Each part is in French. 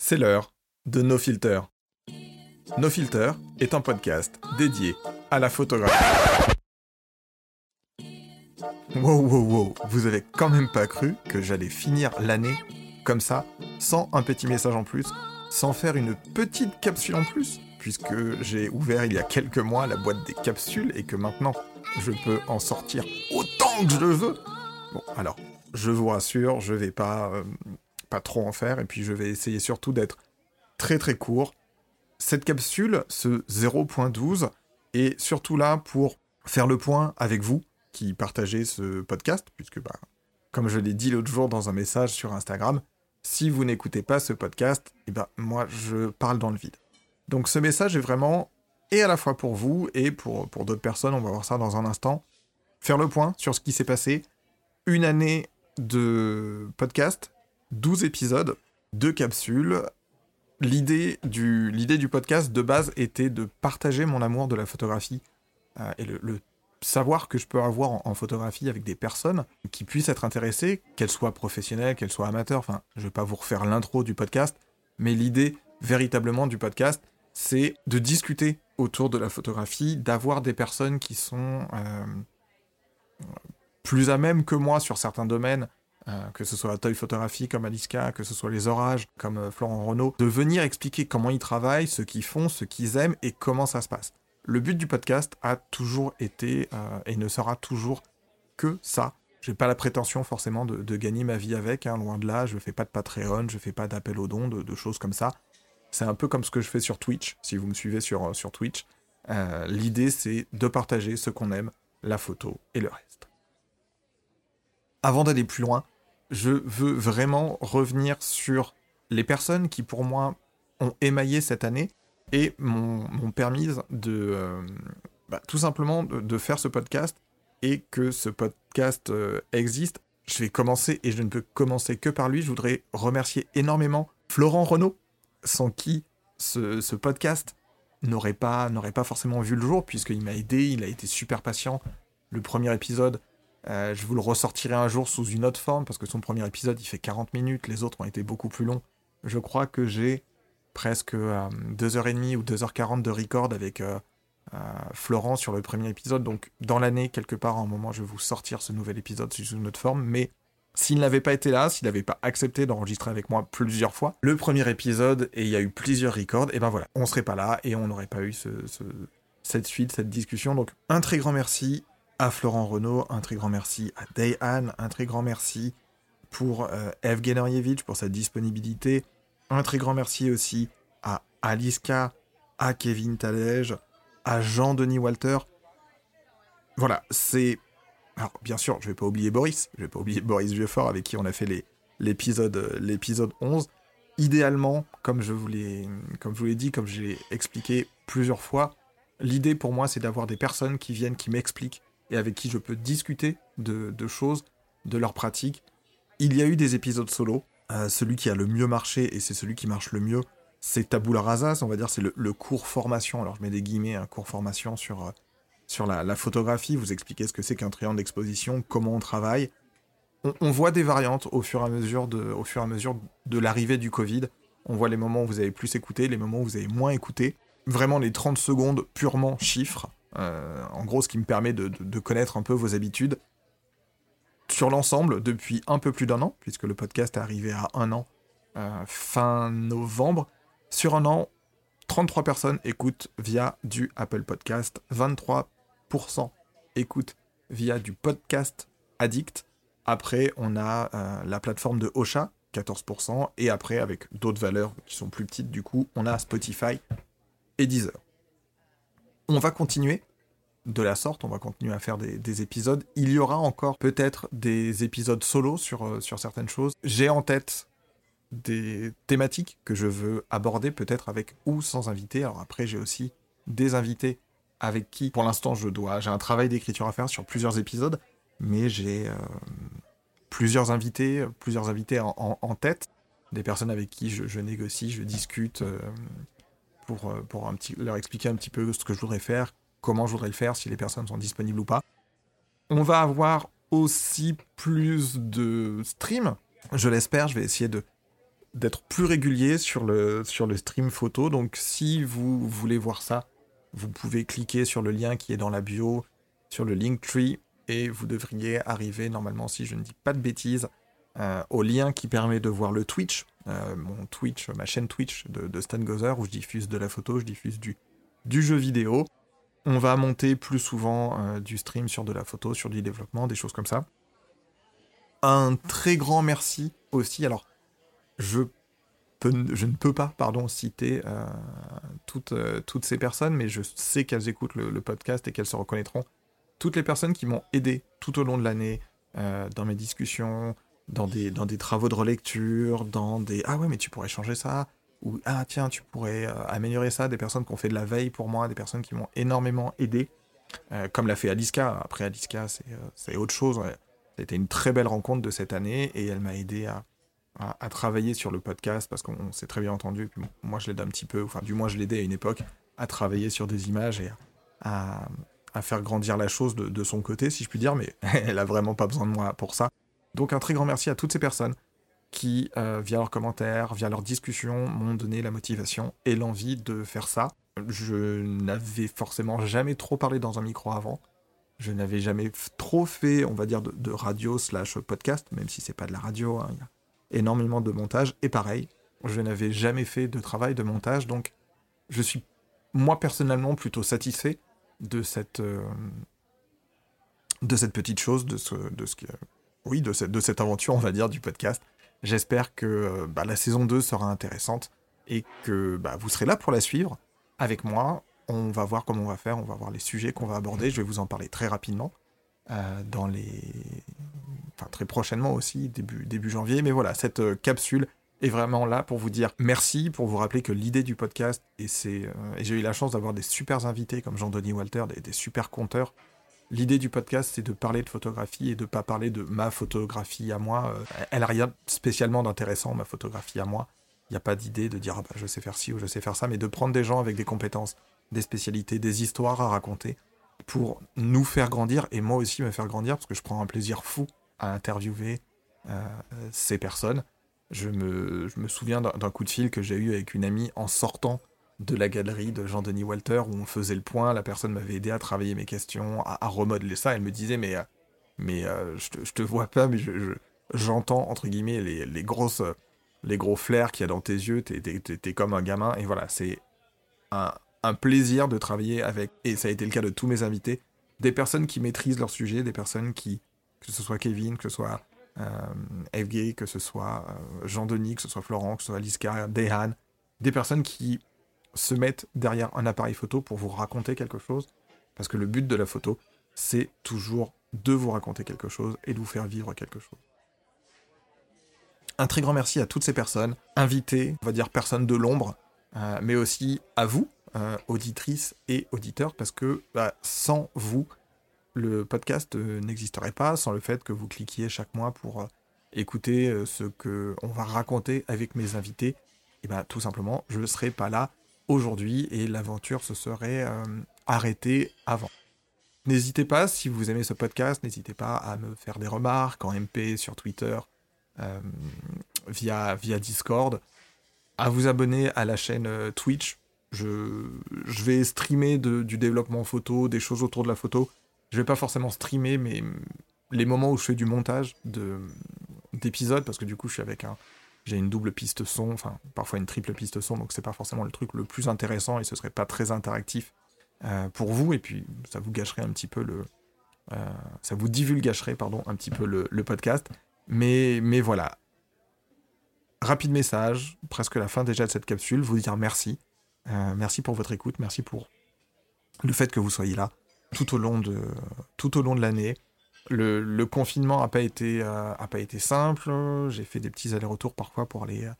C'est l'heure de No Filter. No Filter est un podcast dédié à la photographie. Wow, wow, wow, vous avez quand même pas cru que j'allais finir l'année comme ça, sans un petit message en plus, sans faire une petite capsule en plus, puisque j'ai ouvert il y a quelques mois la boîte des capsules et que maintenant je peux en sortir autant que je le veux. Bon, alors, je vous rassure, je vais pas, euh, pas trop en faire, et puis je vais essayer surtout d'être très très court. Cette capsule, ce 0.12, est surtout là pour faire le point avec vous qui partagez ce podcast, puisque, bah, comme je l'ai dit l'autre jour dans un message sur Instagram, si vous n'écoutez pas ce podcast, eh ben, moi, je parle dans le vide. Donc ce message est vraiment, et à la fois pour vous, et pour, pour d'autres personnes, on va voir ça dans un instant, faire le point sur ce qui s'est passé. Une année de podcast, 12 épisodes, deux capsules. L'idée du, l'idée du podcast de base était de partager mon amour de la photographie euh, et le, savoir que je peux avoir en, en photographie avec des personnes qui puissent être intéressées, qu'elles soient professionnelles, qu'elles soient amateurs. Enfin, je vais pas vous refaire l'intro du podcast, mais l'idée véritablement du podcast, c'est de discuter autour de la photographie, d'avoir des personnes qui sont euh, plus à même que moi sur certains domaines, euh, que ce soit la toy photographie comme Aliska, que ce soit les orages comme euh, Florent Renault, de venir expliquer comment ils travaillent, ce qu'ils font, ce qu'ils aiment et comment ça se passe. Le but du podcast a toujours été euh, et ne sera toujours que ça. J'ai pas la prétention forcément de, gagner ma vie avec, hein, loin de là. Je fais pas de Patreon, je fais pas d'appel aux dons, de, choses comme ça. C'est un peu comme ce que je fais sur Twitch, si vous me suivez sur, Twitch. L'idée, c'est de partager ce qu'on aime, la photo et le reste. Avant d'aller plus loin, je veux vraiment revenir sur les personnes qui, pour moi, ont émaillé cette année et m'ont permis de euh, bah, tout simplement de, faire ce podcast et que ce podcast euh, existe. Je vais commencer et je ne peux commencer que par lui. Je voudrais remercier énormément Florent Renault, sans qui ce, podcast n'aurait pas, n'aurait pas forcément vu le jour, puisqu'il m'a aidé, il a été super patient. Le premier épisode, euh, je vous le ressortirai un jour sous une autre forme, parce que son premier épisode, il fait 40 minutes, les autres ont été beaucoup plus longs. Je crois que j'ai presque euh, 2h30 ou 2h40 de record avec euh, euh, Florent sur le premier épisode. Donc, dans l'année, quelque part, à un moment, je vais vous sortir ce nouvel épisode sous une autre forme. Mais s'il n'avait pas été là, s'il n'avait pas accepté d'enregistrer avec moi plusieurs fois, le premier épisode, et il y a eu plusieurs records, et ben voilà, on serait pas là et on n'aurait pas eu ce, ce, cette suite, cette discussion. Donc, un très grand merci à Florent Renault, un très grand merci à Dayan, un très grand merci pour euh, pour sa disponibilité, un très grand merci aussi à Aliska, à Kevin Talège, à Jean-Denis Walter. Voilà, c'est... Alors, bien sûr, je vais pas oublier Boris, je vais pas oublier Boris Vieuxfort avec qui on a fait l'épisode l'épisode 11. Idéalement, comme je vous l'ai comme je vous l'ai dit, comme je l'ai expliqué plusieurs fois, l'idée pour moi c'est d'avoir des personnes qui viennent, qui m'expliquent et avec qui je peux discuter de, choses, de leurs pratiques. Il y a eu des épisodes solo. Euh, celui qui a le mieux marché, et c'est celui qui marche le mieux, c'est Tabula Rasa, on va dire, c'est le, cours formation. Alors je mets des guillemets, un cours formation sur, euh, sur la, la, photographie, vous expliquez ce que c'est qu'un triangle d'exposition, comment on travaille. On, on, voit des variantes au fur et à mesure de, au fur et à mesure de l'arrivée du Covid. On voit les moments où vous avez plus écouté, les moments où vous avez moins écouté. Vraiment les 30 secondes purement chiffres. Euh, en gros, ce qui me permet de, connaître un peu vos habitudes. Sur l'ensemble, depuis un peu plus d'un an, puisque le podcast est arrivé à un an, euh, fin novembre, sur un an, 33 personnes écoutent via du Apple Podcast, 23% écoutent via du podcast Addict. Après, on a euh, la plateforme de Ocha, 14%, et après, avec d'autres valeurs qui sont plus petites, du coup, on a Spotify et Deezer. On va continuer de la sorte, on va continuer à faire des, des épisodes. Il y aura encore peut-être des épisodes solo sur, euh, sur certaines choses. J'ai en tête des thématiques que je veux aborder, peut-être avec ou sans invité. Alors après, j'ai aussi des invités avec qui, pour l'instant, je dois. J'ai un travail d'écriture à faire sur plusieurs épisodes, mais j'ai euh, plusieurs invités, plusieurs invités en, tête, des personnes avec qui je, négocie, je discute euh, pour, pour leur expliquer un petit peu ce que je voudrais faire, comment je voudrais le faire, si les personnes sont disponibles ou pas. On va avoir aussi plus de streams, je l'espère, je vais essayer d'être plus régulier sur le, stream photo. Donc si vous voulez voir ça, vous pouvez cliquer sur le lien qui est dans la bio, sur le Linktree, et vous devriez arriver normalement, si je ne dis pas de bêtises, euh, au lien qui permet de voir le Twitch, euh, mon Twitch, ma chaîne Twitch de, Stan Gozer, où je diffuse de la photo, je diffuse du jeu vidéo. On va monter plus souvent euh, du stream sur de la photo, sur du développement, des choses comme ça. Un très grand merci aussi. Alors, je, ne peux pas, pardon, citer toutes, toutes ces personnes, mais je sais qu'elles écoutent le podcast et qu'elles se reconnaîtront. Toutes les personnes qui m'ont aidé tout au long de l'année, dans mes discussions, dans des, dans des travaux de relecture, dans des ah ouais mais tu pourrais changer ça ou ah tiens tu pourrais euh, améliorer ça, des personnes qui ont fait de la veille pour moi, des personnes qui m'ont énormément aidé, euh, comme l'a fait Aliska. Après Aliska c'est, euh, autre chose. Ouais. Été une très belle rencontre de cette année et elle m'a aidé à, à, travailler sur le podcast parce qu'on s'est très bien entendu. Moi je l'aide un petit peu, enfin du moins je l'aidais à une époque à travailler sur des images et à, à faire grandir la chose de, de son côté si je puis dire, mais elle a vraiment pas besoin de moi pour ça. Donc un très grand merci à toutes ces personnes qui, euh, via leurs commentaires, via leurs discussions, m'ont donné la motivation et l'envie de faire ça. Je n'avais forcément jamais trop parlé dans un micro avant. Je n'avais jamais trop fait, on va dire, de, radio slash podcast, même si c'est pas de la radio. Hein. Il y a énormément de montage. Et pareil, je n'avais jamais fait de travail de montage, donc je suis moi personnellement plutôt satisfait de cette euh, de cette petite chose, de ce de ce que oui, de cette, de cette aventure, on va dire, du podcast. J'espère que euh, bah, la saison 2 sera intéressante et que bah, vous serez là pour la suivre avec moi. On va voir comment on va faire, on va voir les sujets qu'on va aborder. Je vais vous en parler très rapidement, euh, dans les... enfin très prochainement aussi, début, début janvier. Mais voilà, cette euh, capsule est vraiment là pour vous dire merci, pour vous rappeler que l'idée du podcast, et, c'est, et j'ai eu la chance d'avoir des super invités comme Jean-Denis Walter, des, des super conteurs, L'idée du podcast, c'est de parler de photographie et de pas parler de ma photographie à moi. Euh, elle n'a rien spécialement d'intéressant, ma photographie à moi. Il n'y a pas d'idée de dire ah bah, je sais faire ci ou je sais faire ça, mais de prendre des gens avec des compétences, des spécialités, des histoires à raconter pour nous faire grandir et moi aussi me faire grandir parce que je prends un plaisir fou à interviewer euh, ces personnes. Je me, je me souviens d'un coup de fil que j'ai eu avec une amie en sortant de la galerie de Jean-Denis Walter où on faisait le point, la personne m'avait aidé à travailler mes questions, à, remodeler ça, elle me disait mais, euh, mais euh, je, te, te vois pas, mais j'entends entre guillemets les, grosses, les gros flairs qu'il y a dans tes yeux, t'es comme un gamin, et voilà, c'est un, plaisir de travailler avec, et ça a été le cas de tous mes invités, des personnes qui maîtrisent leur sujet, des personnes qui, que ce soit Kevin, que ce soit euh, que ce soit euh, Jean-Denis, que ce soit Florent, que ce soit Liska, Dehan, des personnes qui se mettent derrière un appareil photo pour vous raconter quelque chose. Parce que le but de la photo, c'est toujours de vous raconter quelque chose et de vous faire vivre quelque chose. Un très grand merci à toutes ces personnes, invitées, on va dire personnes de l'ombre, euh, mais aussi à vous, euh, auditrices et auditeurs, parce que bah, sans vous, le podcast euh, n'existerait pas, sans le fait que vous cliquiez chaque mois pour écouter ce que on va raconter avec mes invités. Et bah tout simplement, je ne serai pas là aujourd'hui et l'aventure se serait euh, arrêtée avant. N'hésitez pas, si vous aimez ce podcast, n'hésitez pas à me faire des remarques en MP sur Twitter, euh, via, via Discord, à vous abonner à la chaîne euh, Twitch. Je, je vais streamer du développement photo, des choses autour de la photo. Je vais pas forcément streamer, mais les moments où je fais du montage d'épisodes, parce que du coup je suis avec un, j'ai une double piste son, enfin parfois une triple piste son, donc c'est pas forcément le truc le plus intéressant et ce serait pas très interactif euh, pour vous, et puis ça vous gâcherait un petit peu le. Euh, ça vous divulgacherait, pardon, un petit peu le, podcast. Mais, mais voilà. Rapide message, presque la fin déjà de cette capsule, vous dire merci. Euh, merci pour votre écoute, merci pour le fait que vous soyez là tout au long de, tout au long de l'année. Le, confinement n'a pas, été, euh, pas été simple. J'ai fait des petits allers-retours parfois pour aller euh,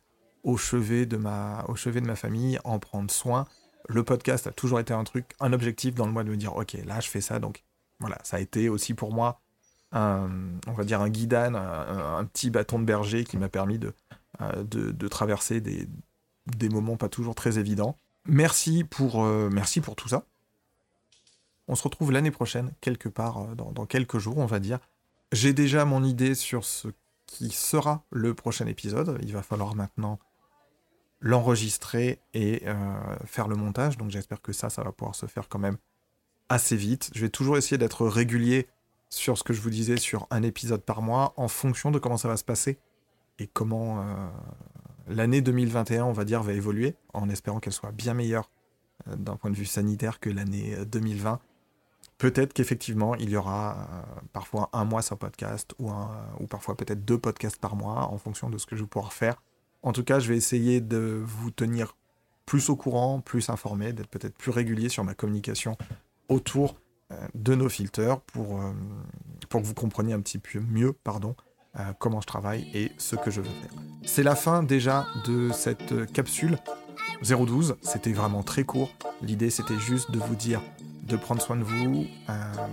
au chevet, de ma, au chevet de ma famille, en prendre soin. Le podcast a toujours été un truc, un objectif dans le mois de me dire, ok, là je fais ça, donc voilà, ça a été aussi pour moi un, on va dire un guidane, un, petit bâton de berger qui m'a permis de, euh, de, traverser des, des moments pas toujours très évidents. Merci pour, merci pour tout ça. On se retrouve l'année prochaine, quelque part, euh, dans, quelques jours, on va dire. J'ai déjà mon idée sur ce qui sera le prochain épisode. Il va falloir maintenant l'enregistrer et euh, faire le montage. Donc j'espère que ça, ça va pouvoir se faire quand même assez vite. Je vais toujours essayer d'être régulier sur ce que je vous disais sur un épisode par mois en fonction de comment ça va se passer et comment euh, l'année 2021, on va dire, va évoluer en espérant qu'elle soit bien meilleure d'un point de vue sanitaire que l'année 2020. Peut-être qu'effectivement, il y aura parfois un mois sans podcast ou, parfois peut-être deux podcasts par mois en fonction de ce que je vais pouvoir faire en tout cas, je vais essayer de vous tenir plus au courant, plus informé, d'être peut-être plus régulier sur ma communication autour euh, de nos filters pour, euh, pour que vous compreniez un petit peu mieux pardon, euh, comment je travaille et ce que je veux faire. C'est la fin déjà de cette capsule 012. C'était vraiment très court. L'idée c'était juste de vous dire de prendre soin de vous,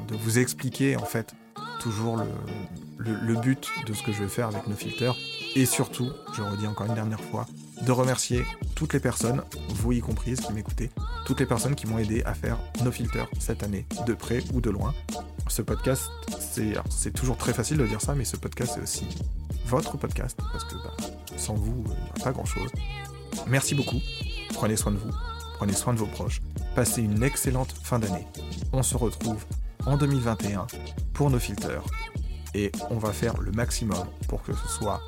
de vous expliquer en fait toujours le, but de ce que je vais faire avec nos filters et surtout, je redis encore une dernière fois, de remercier toutes les personnes, vous y compris, qui m'écoutez, toutes les personnes qui m'ont aidé à faire nos filters cette année, de près ou de loin. Ce podcast, c'est toujours très facile de dire ça, mais ce podcast, c'est aussi votre podcast, parce que bah, sans vous, il n'y a pas grand-chose. Merci beaucoup, prenez soin de vous, prenez soin de vos proches, passez une excellente fin d'année. On se retrouve en 2021 pour nos filters et on va faire le maximum pour que ce soit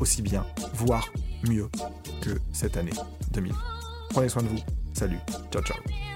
aussi bien, voire mieux que cette année 2000. Prenez soin de vous. Salut. Ciao, ciao.